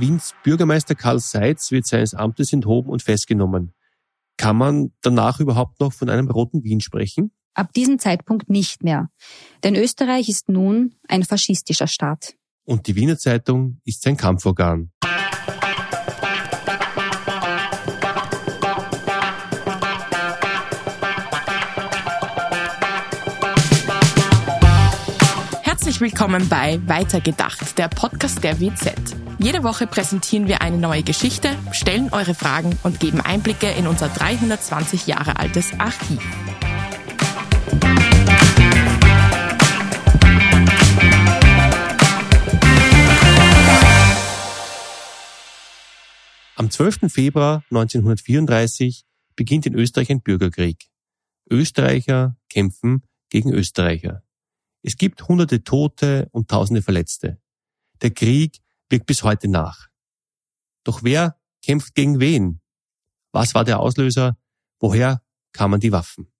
Wiens Bürgermeister Karl Seitz wird seines Amtes enthoben und festgenommen. Kann man danach überhaupt noch von einem roten Wien sprechen? Ab diesem Zeitpunkt nicht mehr. Denn Österreich ist nun ein faschistischer Staat. Und die Wiener Zeitung ist sein Kampforgan. Willkommen bei Weitergedacht, der Podcast der WZ. Jede Woche präsentieren wir eine neue Geschichte, stellen eure Fragen und geben Einblicke in unser 320 Jahre altes Archiv. Am 12. Februar 1934 beginnt in Österreich ein Bürgerkrieg. Österreicher kämpfen gegen Österreicher. Es gibt hunderte Tote und tausende Verletzte. Der Krieg wirkt bis heute nach. Doch wer kämpft gegen wen? Was war der Auslöser? Woher kamen die Waffen?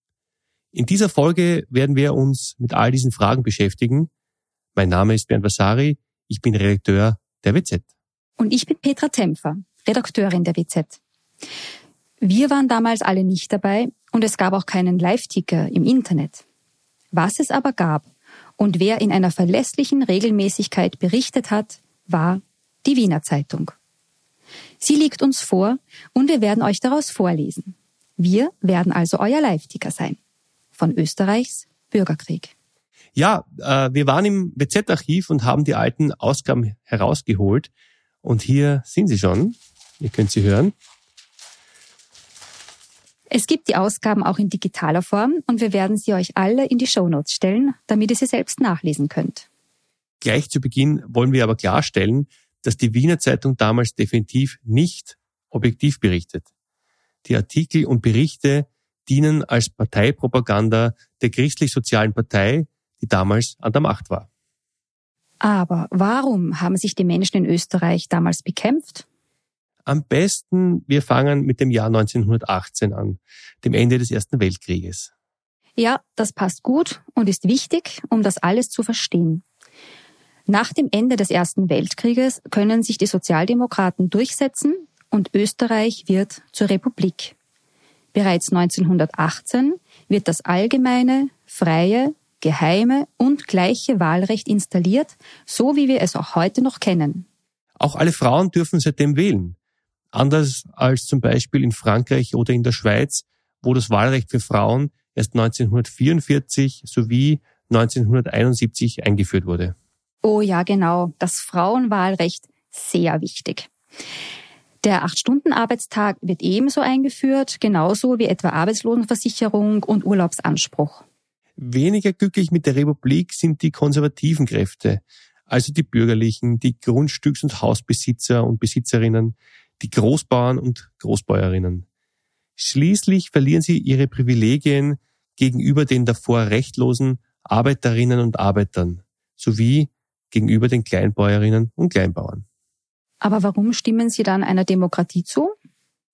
In dieser Folge werden wir uns mit all diesen Fragen beschäftigen. Mein Name ist Bernd Vasari, ich bin Redakteur der WZ. Und ich bin Petra Tempfer, Redakteurin der WZ. Wir waren damals alle nicht dabei und es gab auch keinen Live-Ticker im Internet. Was es aber gab, und wer in einer verlässlichen Regelmäßigkeit berichtet hat, war die Wiener Zeitung. Sie liegt uns vor und wir werden euch daraus vorlesen. Wir werden also euer Live-Ticker sein. Von Österreichs Bürgerkrieg. Ja, äh, wir waren im WZ-Archiv und haben die alten Ausgaben herausgeholt. Und hier sind sie schon. Ihr könnt sie hören. Es gibt die Ausgaben auch in digitaler Form und wir werden sie euch alle in die Shownotes stellen, damit ihr sie selbst nachlesen könnt. Gleich zu Beginn wollen wir aber klarstellen, dass die Wiener Zeitung damals definitiv nicht objektiv berichtet. Die Artikel und Berichte dienen als Parteipropaganda der christlich-sozialen Partei, die damals an der Macht war. Aber warum haben sich die Menschen in Österreich damals bekämpft? Am besten, wir fangen mit dem Jahr 1918 an, dem Ende des Ersten Weltkrieges. Ja, das passt gut und ist wichtig, um das alles zu verstehen. Nach dem Ende des Ersten Weltkrieges können sich die Sozialdemokraten durchsetzen und Österreich wird zur Republik. Bereits 1918 wird das allgemeine, freie, geheime und gleiche Wahlrecht installiert, so wie wir es auch heute noch kennen. Auch alle Frauen dürfen seitdem wählen. Anders als zum Beispiel in Frankreich oder in der Schweiz, wo das Wahlrecht für Frauen erst 1944 sowie 1971 eingeführt wurde. Oh ja, genau. Das Frauenwahlrecht sehr wichtig. Der Acht-Stunden-Arbeitstag wird ebenso eingeführt, genauso wie etwa Arbeitslosenversicherung und Urlaubsanspruch. Weniger glücklich mit der Republik sind die konservativen Kräfte, also die Bürgerlichen, die Grundstücks- und Hausbesitzer und Besitzerinnen, die Großbauern und Großbäuerinnen. Schließlich verlieren sie ihre Privilegien gegenüber den davor rechtlosen Arbeiterinnen und Arbeitern sowie gegenüber den Kleinbäuerinnen und Kleinbauern. Aber warum stimmen Sie dann einer Demokratie zu?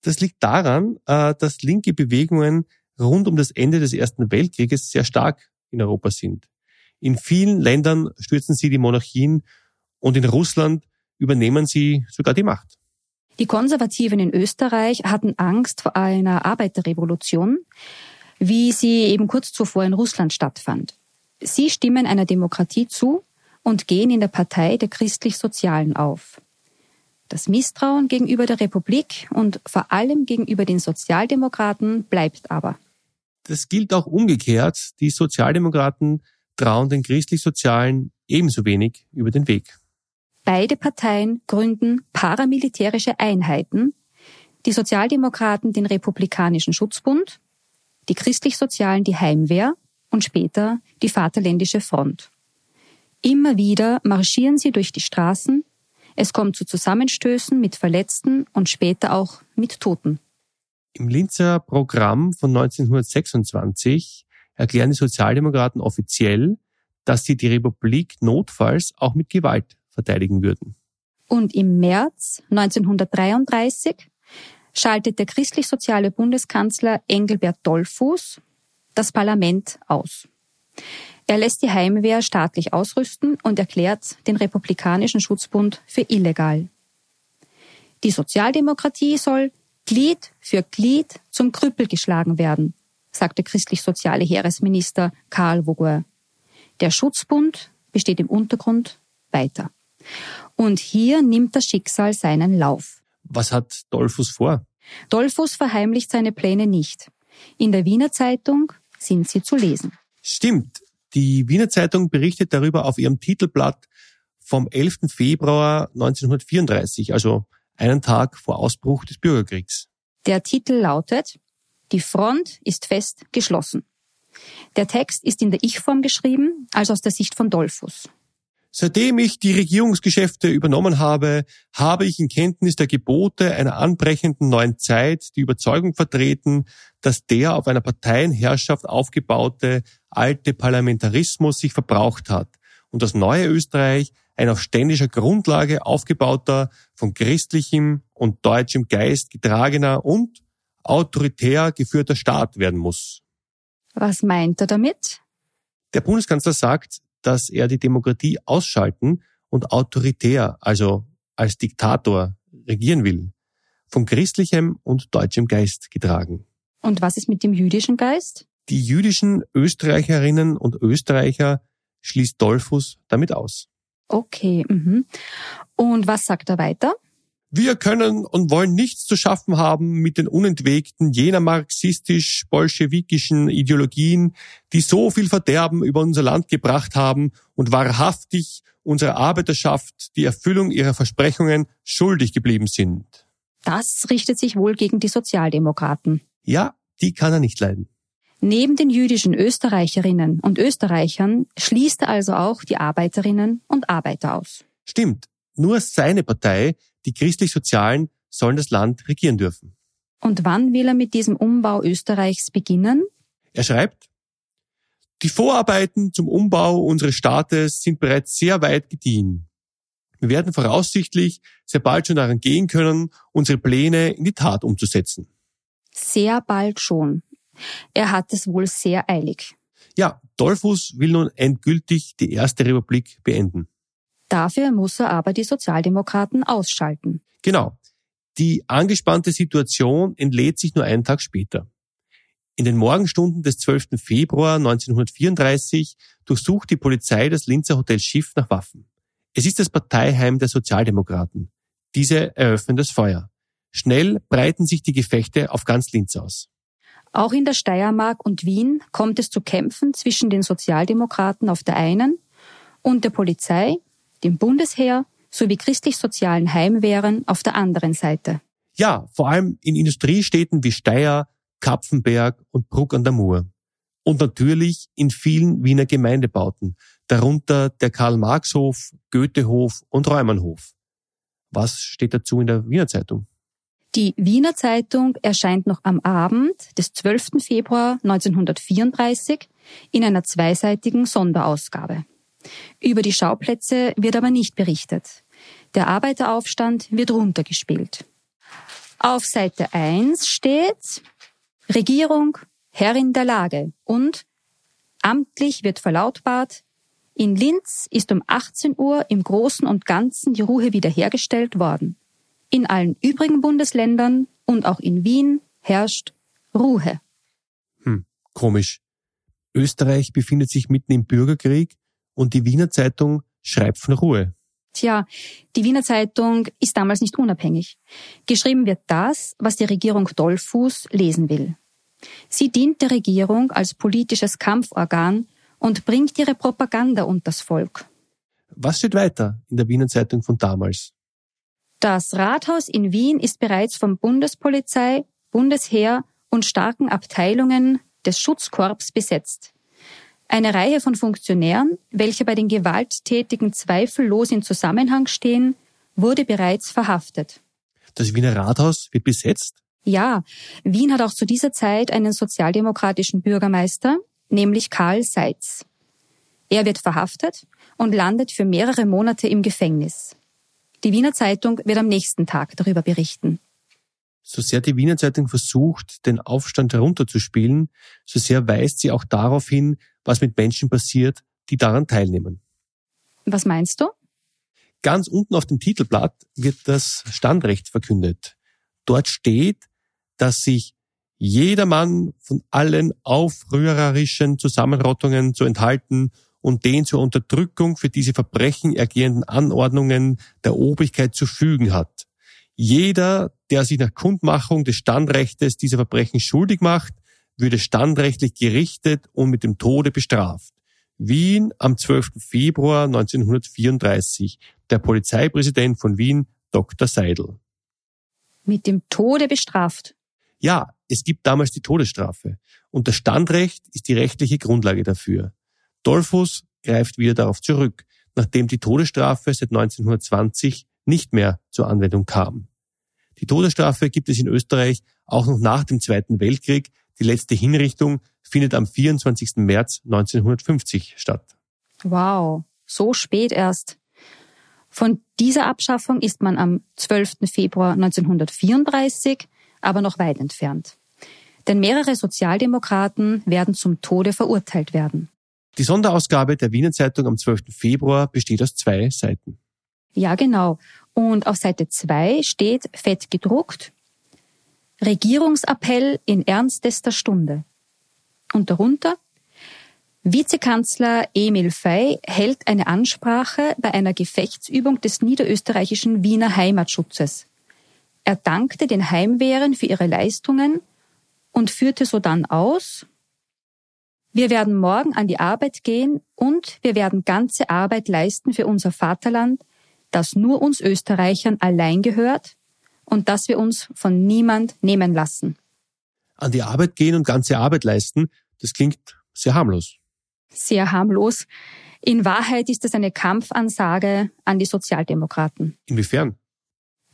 Das liegt daran, äh, dass linke Bewegungen rund um das Ende des Ersten Weltkrieges sehr stark in Europa sind. In vielen Ländern stürzen sie die Monarchien und in Russland übernehmen sie sogar die Macht. Die Konservativen in Österreich hatten Angst vor einer Arbeiterrevolution, wie sie eben kurz zuvor in Russland stattfand. Sie stimmen einer Demokratie zu und gehen in der Partei der Christlich-Sozialen auf. Das Misstrauen gegenüber der Republik und vor allem gegenüber den Sozialdemokraten bleibt aber. Das gilt auch umgekehrt. Die Sozialdemokraten trauen den Christlich-Sozialen ebenso wenig über den Weg. Beide Parteien gründen paramilitärische Einheiten, die Sozialdemokraten den Republikanischen Schutzbund, die Christlich-Sozialen die Heimwehr und später die Vaterländische Front. Immer wieder marschieren sie durch die Straßen, es kommt zu Zusammenstößen mit Verletzten und später auch mit Toten. Im Linzer Programm von 1926 erklären die Sozialdemokraten offiziell, dass sie die Republik notfalls auch mit Gewalt verteidigen würden. Und im März 1933 schaltet der christlich-soziale Bundeskanzler Engelbert Dollfuß das Parlament aus. Er lässt die Heimwehr staatlich ausrüsten und erklärt den Republikanischen Schutzbund für illegal. Die Sozialdemokratie soll Glied für Glied zum Krüppel geschlagen werden, sagte christlich-soziale Heeresminister Karl Vogel. Der Schutzbund besteht im Untergrund weiter. Und hier nimmt das Schicksal seinen Lauf. Was hat Dollfuß vor? Dollfuß verheimlicht seine Pläne nicht. In der Wiener Zeitung sind sie zu lesen. Stimmt. Die Wiener Zeitung berichtet darüber auf ihrem Titelblatt vom 11. Februar 1934, also einen Tag vor Ausbruch des Bürgerkriegs. Der Titel lautet Die Front ist fest geschlossen. Der Text ist in der Ich-Form geschrieben, also aus der Sicht von Dollfuß. Seitdem ich die Regierungsgeschäfte übernommen habe, habe ich in Kenntnis der Gebote einer anbrechenden neuen Zeit die Überzeugung vertreten, dass der auf einer Parteienherrschaft aufgebaute alte Parlamentarismus sich verbraucht hat und das neue Österreich ein auf ständischer Grundlage aufgebauter, von christlichem und deutschem Geist getragener und autoritär geführter Staat werden muss. Was meint er damit? Der Bundeskanzler sagt, dass er die Demokratie ausschalten und autoritär, also als Diktator, regieren will, von christlichem und deutschem Geist getragen. Und was ist mit dem jüdischen Geist? Die jüdischen Österreicherinnen und Österreicher schließt Dollfuß damit aus. Okay. Mhm. Und was sagt er weiter? Wir können und wollen nichts zu schaffen haben mit den Unentwegten jener marxistisch-bolschewikischen Ideologien, die so viel Verderben über unser Land gebracht haben und wahrhaftig unserer Arbeiterschaft die Erfüllung ihrer Versprechungen schuldig geblieben sind. Das richtet sich wohl gegen die Sozialdemokraten. Ja, die kann er nicht leiden. Neben den jüdischen Österreicherinnen und Österreichern schließt er also auch die Arbeiterinnen und Arbeiter aus. Stimmt. Nur seine Partei die christlich-sozialen sollen das Land regieren dürfen. Und wann will er mit diesem Umbau Österreichs beginnen? Er schreibt, die Vorarbeiten zum Umbau unseres Staates sind bereits sehr weit gediehen. Wir werden voraussichtlich sehr bald schon daran gehen können, unsere Pläne in die Tat umzusetzen. Sehr bald schon. Er hat es wohl sehr eilig. Ja, Dollfuß will nun endgültig die Erste Republik beenden. Dafür muss er aber die Sozialdemokraten ausschalten. Genau. Die angespannte Situation entlädt sich nur einen Tag später. In den Morgenstunden des 12. Februar 1934 durchsucht die Polizei das Linzer Hotel Schiff nach Waffen. Es ist das Parteiheim der Sozialdemokraten. Diese eröffnen das Feuer. Schnell breiten sich die Gefechte auf ganz Linz aus. Auch in der Steiermark und Wien kommt es zu Kämpfen zwischen den Sozialdemokraten auf der einen und der Polizei, dem Bundesheer sowie christlich-sozialen Heimwehren auf der anderen Seite. Ja, vor allem in Industriestädten wie Steyr, Kapfenberg und Bruck an der Mur. Und natürlich in vielen Wiener Gemeindebauten, darunter der Karl-Marx-Hof, Goethehof und Räumannhof. Was steht dazu in der Wiener Zeitung? Die Wiener Zeitung erscheint noch am Abend des 12. Februar 1934 in einer zweiseitigen Sonderausgabe. Über die Schauplätze wird aber nicht berichtet. Der Arbeiteraufstand wird runtergespielt. Auf Seite 1 steht Regierung, Herrin der Lage und amtlich wird verlautbart, in Linz ist um 18 Uhr im Großen und Ganzen die Ruhe wiederhergestellt worden. In allen übrigen Bundesländern und auch in Wien herrscht Ruhe. Hm, komisch. Österreich befindet sich mitten im Bürgerkrieg und die Wiener Zeitung schreibt von Ruhe. Tja, die Wiener Zeitung ist damals nicht unabhängig. Geschrieben wird das, was die Regierung Dollfuß lesen will. Sie dient der Regierung als politisches Kampforgan und bringt ihre Propaganda unters Volk. Was steht weiter in der Wiener Zeitung von damals? Das Rathaus in Wien ist bereits von Bundespolizei, Bundesheer und starken Abteilungen des Schutzkorps besetzt. Eine Reihe von Funktionären, welche bei den Gewalttätigen zweifellos in Zusammenhang stehen, wurde bereits verhaftet. Das Wiener Rathaus wird besetzt? Ja, Wien hat auch zu dieser Zeit einen sozialdemokratischen Bürgermeister, nämlich Karl Seitz. Er wird verhaftet und landet für mehrere Monate im Gefängnis. Die Wiener Zeitung wird am nächsten Tag darüber berichten. So sehr die Wiener Zeitung versucht, den Aufstand herunterzuspielen, so sehr weist sie auch darauf hin, was mit Menschen passiert, die daran teilnehmen. Was meinst du? Ganz unten auf dem Titelblatt wird das Standrecht verkündet. Dort steht, dass sich jedermann von allen aufrührerischen Zusammenrottungen zu enthalten und den zur Unterdrückung für diese Verbrechen ergehenden Anordnungen der Obrigkeit zu fügen hat. Jeder, der sich nach Kundmachung des Standrechtes dieser Verbrechen schuldig macht, würde standrechtlich gerichtet und mit dem Tode bestraft. Wien am 12. Februar 1934. Der Polizeipräsident von Wien, Dr. Seidel. Mit dem Tode bestraft. Ja, es gibt damals die Todesstrafe. Und das Standrecht ist die rechtliche Grundlage dafür. Dollfuss greift wieder darauf zurück, nachdem die Todesstrafe seit 1920 nicht mehr zur Anwendung kam. Die Todesstrafe gibt es in Österreich auch noch nach dem Zweiten Weltkrieg. Die letzte Hinrichtung findet am 24. März 1950 statt. Wow, so spät erst. Von dieser Abschaffung ist man am 12. Februar 1934 aber noch weit entfernt. Denn mehrere Sozialdemokraten werden zum Tode verurteilt werden. Die Sonderausgabe der Wiener Zeitung am 12. Februar besteht aus zwei Seiten. Ja, genau. Und auf Seite 2 steht fett gedruckt Regierungsappell in ernstester Stunde. Und darunter Vizekanzler Emil Fey hält eine Ansprache bei einer Gefechtsübung des niederösterreichischen Wiener Heimatschutzes. Er dankte den Heimwehren für ihre Leistungen und führte sodann aus, wir werden morgen an die Arbeit gehen und wir werden ganze Arbeit leisten für unser Vaterland, das nur uns Österreichern allein gehört und das wir uns von niemand nehmen lassen. An die Arbeit gehen und ganze Arbeit leisten, das klingt sehr harmlos. Sehr harmlos. In Wahrheit ist es eine Kampfansage an die Sozialdemokraten. Inwiefern?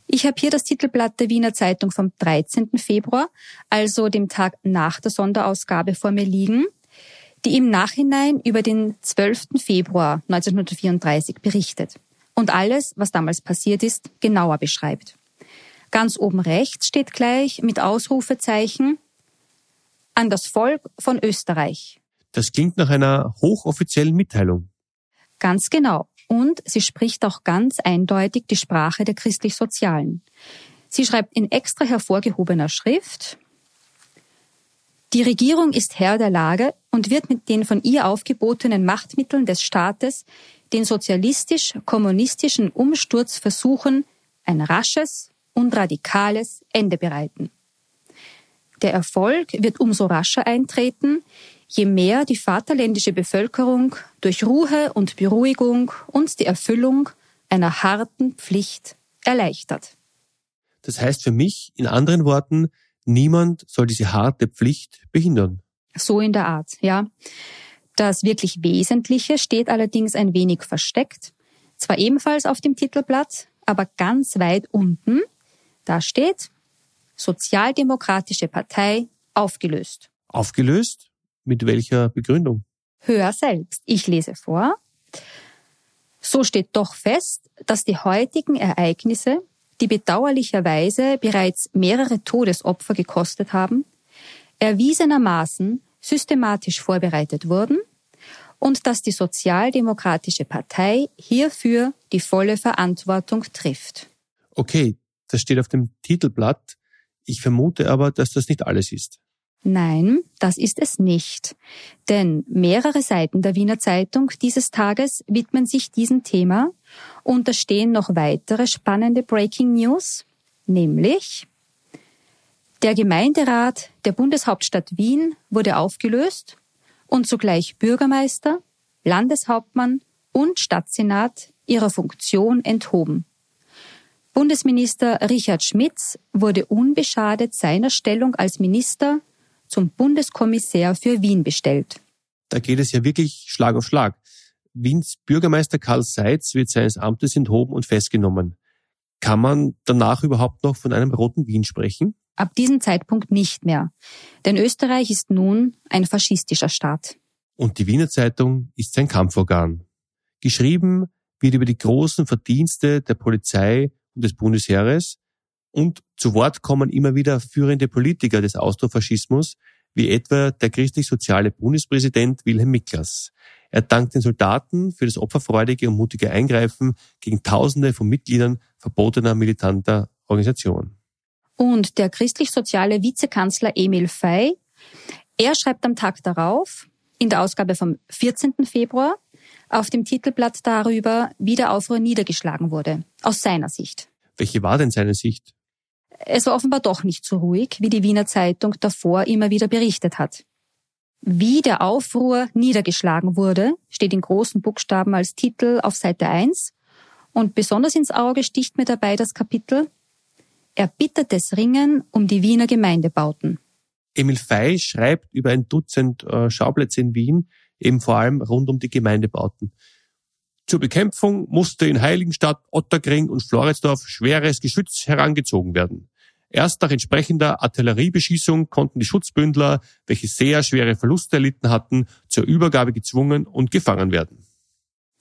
Ich habe hier das Titelblatt der Wiener Zeitung vom 13. Februar, also dem Tag nach der Sonderausgabe vor mir liegen, die im Nachhinein über den 12. Februar 1934 berichtet und alles, was damals passiert ist, genauer beschreibt. Ganz oben rechts steht gleich mit Ausrufezeichen an das Volk von Österreich. Das klingt nach einer hochoffiziellen Mitteilung. Ganz genau. Und sie spricht auch ganz eindeutig die Sprache der christlich-sozialen. Sie schreibt in extra hervorgehobener Schrift, die Regierung ist Herr der Lage und wird mit den von ihr aufgebotenen Machtmitteln des Staates den sozialistisch-kommunistischen Umsturz versuchen, ein rasches und radikales Ende bereiten. Der Erfolg wird umso rascher eintreten, je mehr die vaterländische Bevölkerung durch Ruhe und Beruhigung uns die Erfüllung einer harten Pflicht erleichtert. Das heißt für mich, in anderen Worten, niemand soll diese harte Pflicht behindern. So in der Art, ja. Das wirklich Wesentliche steht allerdings ein wenig versteckt. Zwar ebenfalls auf dem Titelblatt, aber ganz weit unten. Da steht Sozialdemokratische Partei aufgelöst. Aufgelöst? Mit welcher Begründung? Hör selbst. Ich lese vor. So steht doch fest, dass die heutigen Ereignisse die bedauerlicherweise bereits mehrere Todesopfer gekostet haben, erwiesenermaßen systematisch vorbereitet wurden und dass die Sozialdemokratische Partei hierfür die volle Verantwortung trifft. Okay, das steht auf dem Titelblatt. Ich vermute aber, dass das nicht alles ist. Nein, das ist es nicht. Denn mehrere Seiten der Wiener Zeitung dieses Tages widmen sich diesem Thema und da stehen noch weitere spannende Breaking News, nämlich der Gemeinderat der Bundeshauptstadt Wien wurde aufgelöst und zugleich Bürgermeister, Landeshauptmann und Stadtsenat ihrer Funktion enthoben. Bundesminister Richard Schmitz wurde unbeschadet seiner Stellung als Minister zum Bundeskommissär für Wien bestellt. Da geht es ja wirklich Schlag auf Schlag. Wiens Bürgermeister Karl Seitz wird seines Amtes enthoben und festgenommen. Kann man danach überhaupt noch von einem roten Wien sprechen? Ab diesem Zeitpunkt nicht mehr. Denn Österreich ist nun ein faschistischer Staat. Und die Wiener Zeitung ist sein Kampforgan. Geschrieben wird über die großen Verdienste der Polizei und des Bundesheeres, und zu Wort kommen immer wieder führende Politiker des Austrofaschismus, wie etwa der christlich-soziale Bundespräsident Wilhelm Miklas. Er dankt den Soldaten für das opferfreudige und mutige Eingreifen gegen Tausende von Mitgliedern verbotener militanter Organisationen. Und der christlich-soziale Vizekanzler Emil Fey, er schreibt am Tag darauf, in der Ausgabe vom 14. Februar, auf dem Titelblatt darüber, wie der Aufruhr niedergeschlagen wurde, aus seiner Sicht. Welche war denn seine Sicht? Es war offenbar doch nicht so ruhig, wie die Wiener Zeitung davor immer wieder berichtet hat. Wie der Aufruhr niedergeschlagen wurde, steht in großen Buchstaben als Titel auf Seite 1 und besonders ins Auge sticht mir dabei das Kapitel Erbittertes Ringen um die Wiener Gemeindebauten. Emil Fey schreibt über ein Dutzend äh, Schauplätze in Wien, eben vor allem rund um die Gemeindebauten. Zur Bekämpfung musste in Heiligenstadt, Otterkring und Floridsdorf schweres Geschütz herangezogen werden. Erst nach entsprechender Artilleriebeschießung konnten die Schutzbündler, welche sehr schwere Verluste erlitten hatten, zur Übergabe gezwungen und gefangen werden.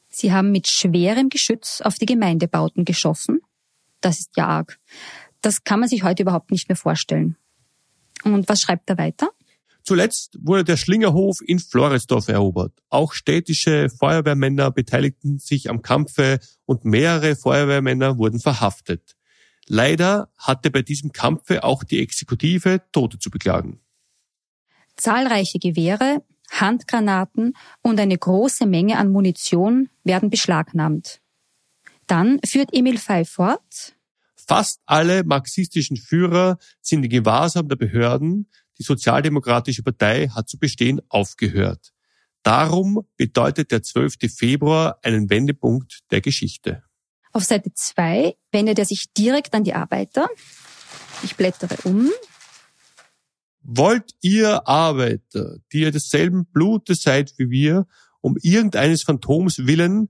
Sie haben mit schwerem Geschütz auf die Gemeindebauten geschossen? Das ist ja arg. Das kann man sich heute überhaupt nicht mehr vorstellen. Und was schreibt er weiter? Zuletzt wurde der Schlingerhof in Floridsdorf erobert. Auch städtische Feuerwehrmänner beteiligten sich am Kampfe und mehrere Feuerwehrmänner wurden verhaftet. Leider hatte bei diesem Kampfe auch die Exekutive Tote zu beklagen. Zahlreiche Gewehre, Handgranaten und eine große Menge an Munition werden beschlagnahmt. Dann führt Emil Fey fort. Fast alle marxistischen Führer sind in Gewahrsam der Behörden. Die Sozialdemokratische Partei hat zu bestehen aufgehört. Darum bedeutet der 12. Februar einen Wendepunkt der Geschichte. Auf Seite 2 wendet er sich direkt an die Arbeiter. Ich blättere um. Wollt ihr Arbeiter, die ihr desselben Blutes seid wie wir, um irgendeines Phantoms willen,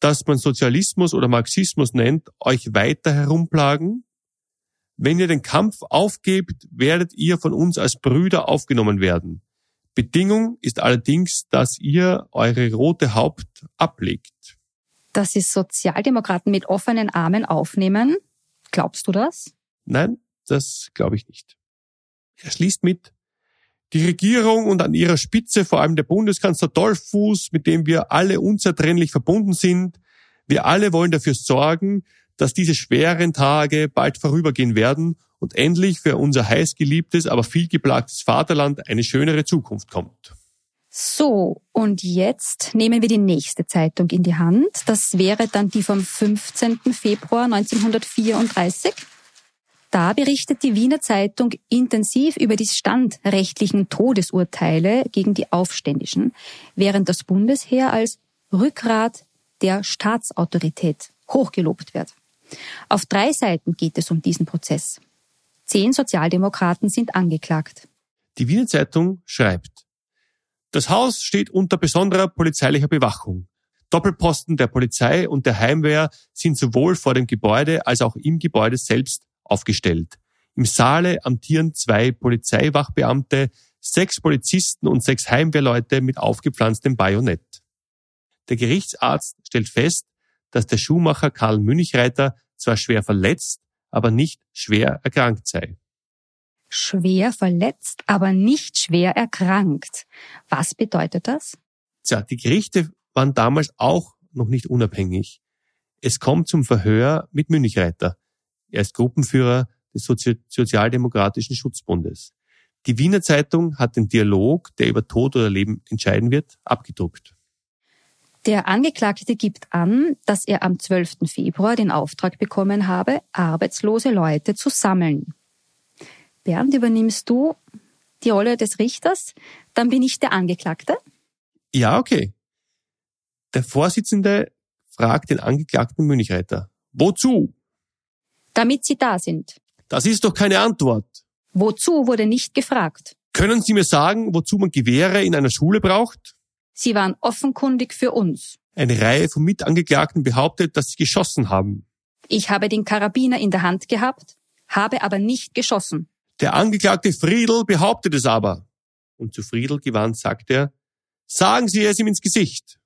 das man Sozialismus oder Marxismus nennt, euch weiter herumplagen? Wenn ihr den Kampf aufgebt, werdet ihr von uns als Brüder aufgenommen werden. Bedingung ist allerdings, dass ihr eure rote Haupt ablegt dass sie Sozialdemokraten mit offenen Armen aufnehmen. Glaubst du das? Nein, das glaube ich nicht. Er schließt mit, die Regierung und an ihrer Spitze vor allem der Bundeskanzler Dollfuß, mit dem wir alle unzertrennlich verbunden sind, wir alle wollen dafür sorgen, dass diese schweren Tage bald vorübergehen werden und endlich für unser heißgeliebtes, aber vielgeplagtes Vaterland eine schönere Zukunft kommt. So, und jetzt nehmen wir die nächste Zeitung in die Hand. Das wäre dann die vom 15. Februar 1934. Da berichtet die Wiener Zeitung intensiv über die standrechtlichen Todesurteile gegen die Aufständischen, während das Bundesheer als Rückgrat der Staatsautorität hochgelobt wird. Auf drei Seiten geht es um diesen Prozess. Zehn Sozialdemokraten sind angeklagt. Die Wiener Zeitung schreibt, das Haus steht unter besonderer polizeilicher Bewachung. Doppelposten der Polizei und der Heimwehr sind sowohl vor dem Gebäude als auch im Gebäude selbst aufgestellt. Im Saale amtieren zwei Polizeiwachbeamte, sechs Polizisten und sechs Heimwehrleute mit aufgepflanztem Bajonett. Der Gerichtsarzt stellt fest, dass der Schuhmacher Karl Münchreiter zwar schwer verletzt, aber nicht schwer erkrankt sei schwer verletzt, aber nicht schwer erkrankt. Was bedeutet das? Tja, die Gerichte waren damals auch noch nicht unabhängig. Es kommt zum Verhör mit Münchreiter. Er ist Gruppenführer des Sozi Sozialdemokratischen Schutzbundes. Die Wiener Zeitung hat den Dialog, der über Tod oder Leben entscheiden wird, abgedruckt. Der Angeklagte gibt an, dass er am 12. Februar den Auftrag bekommen habe, arbeitslose Leute zu sammeln. Bernd, übernimmst du die Rolle des Richters, dann bin ich der Angeklagte. Ja, okay. Der Vorsitzende fragt den Angeklagten Münchreiter. Wozu? Damit Sie da sind. Das ist doch keine Antwort. Wozu wurde nicht gefragt. Können Sie mir sagen, wozu man Gewehre in einer Schule braucht? Sie waren offenkundig für uns. Eine Reihe von Mitangeklagten behauptet, dass sie geschossen haben. Ich habe den Karabiner in der Hand gehabt, habe aber nicht geschossen. Der Angeklagte Friedel behauptet es aber. Und zu Friedel gewandt sagt er, sagen Sie es ihm ins Gesicht.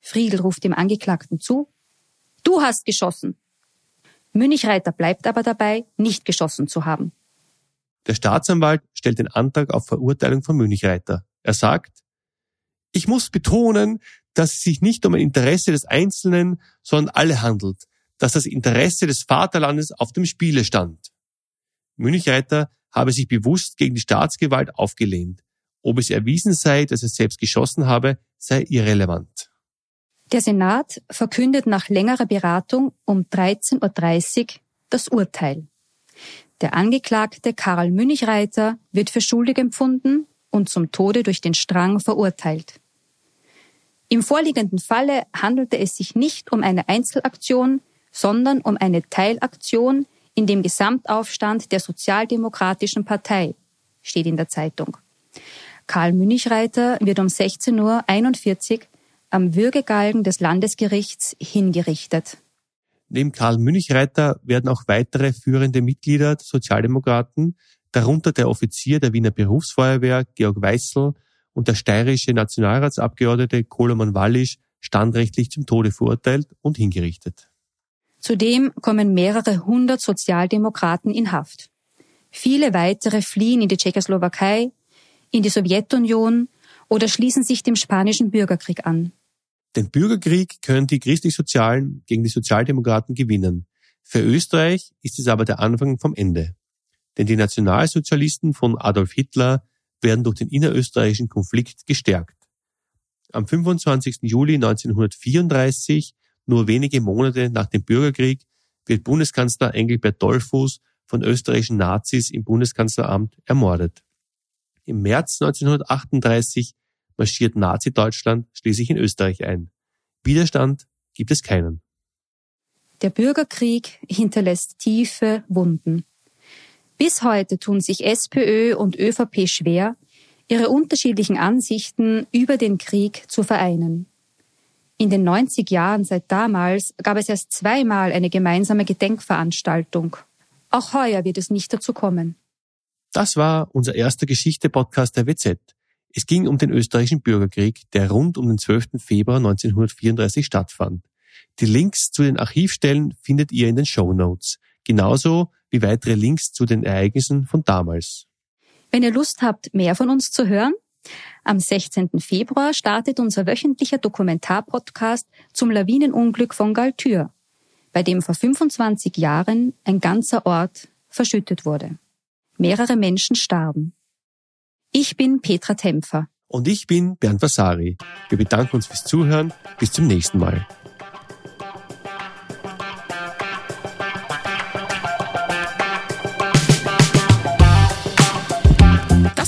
Friedel ruft dem Angeklagten zu, du hast geschossen. Münchreiter bleibt aber dabei, nicht geschossen zu haben. Der Staatsanwalt stellt den Antrag auf Verurteilung von Münchreiter. Er sagt, Ich muss betonen, dass es sich nicht um ein Interesse des Einzelnen, sondern alle handelt, dass das Interesse des Vaterlandes auf dem Spiele stand. Münchreiter habe sich bewusst gegen die Staatsgewalt aufgelehnt. Ob es erwiesen sei, dass er selbst geschossen habe, sei irrelevant. Der Senat verkündet nach längerer Beratung um 13.30 Uhr das Urteil. Der Angeklagte Karl Münchreiter wird für schuldig empfunden und zum Tode durch den Strang verurteilt. Im vorliegenden Falle handelte es sich nicht um eine Einzelaktion, sondern um eine Teilaktion in dem Gesamtaufstand der Sozialdemokratischen Partei, steht in der Zeitung. Karl Münchreiter wird um 16.41 Uhr am Würgegalgen des Landesgerichts hingerichtet. Neben Karl Münchreiter werden auch weitere führende Mitglieder der Sozialdemokraten, darunter der Offizier der Wiener Berufsfeuerwehr Georg Weißel und der steirische Nationalratsabgeordnete Koloman Wallisch standrechtlich zum Tode verurteilt und hingerichtet. Zudem kommen mehrere hundert Sozialdemokraten in Haft. Viele weitere fliehen in die Tschechoslowakei, in die Sowjetunion oder schließen sich dem spanischen Bürgerkrieg an. Den Bürgerkrieg können die Christlich-Sozialen gegen die Sozialdemokraten gewinnen. Für Österreich ist es aber der Anfang vom Ende. Denn die Nationalsozialisten von Adolf Hitler werden durch den innerösterreichischen Konflikt gestärkt. Am 25. Juli 1934 nur wenige Monate nach dem Bürgerkrieg wird Bundeskanzler Engelbert Dollfuß von österreichischen Nazis im Bundeskanzleramt ermordet. Im März 1938 marschiert Nazi-Deutschland schließlich in Österreich ein. Widerstand gibt es keinen. Der Bürgerkrieg hinterlässt tiefe Wunden. Bis heute tun sich SPÖ und ÖVP schwer, ihre unterschiedlichen Ansichten über den Krieg zu vereinen. In den 90 Jahren seit damals gab es erst zweimal eine gemeinsame Gedenkveranstaltung. Auch heuer wird es nicht dazu kommen. Das war unser erster Geschichte-Podcast der WZ. Es ging um den österreichischen Bürgerkrieg, der rund um den 12. Februar 1934 stattfand. Die Links zu den Archivstellen findet ihr in den Show Notes, genauso wie weitere Links zu den Ereignissen von damals. Wenn ihr Lust habt, mehr von uns zu hören, am 16. Februar startet unser wöchentlicher Dokumentarpodcast zum Lawinenunglück von Galtür, bei dem vor 25 Jahren ein ganzer Ort verschüttet wurde. Mehrere Menschen starben. Ich bin Petra Tempfer. Und ich bin Bernd Vasari. Wir bedanken uns fürs Zuhören. Bis zum nächsten Mal.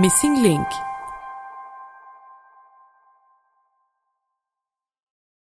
Missing Link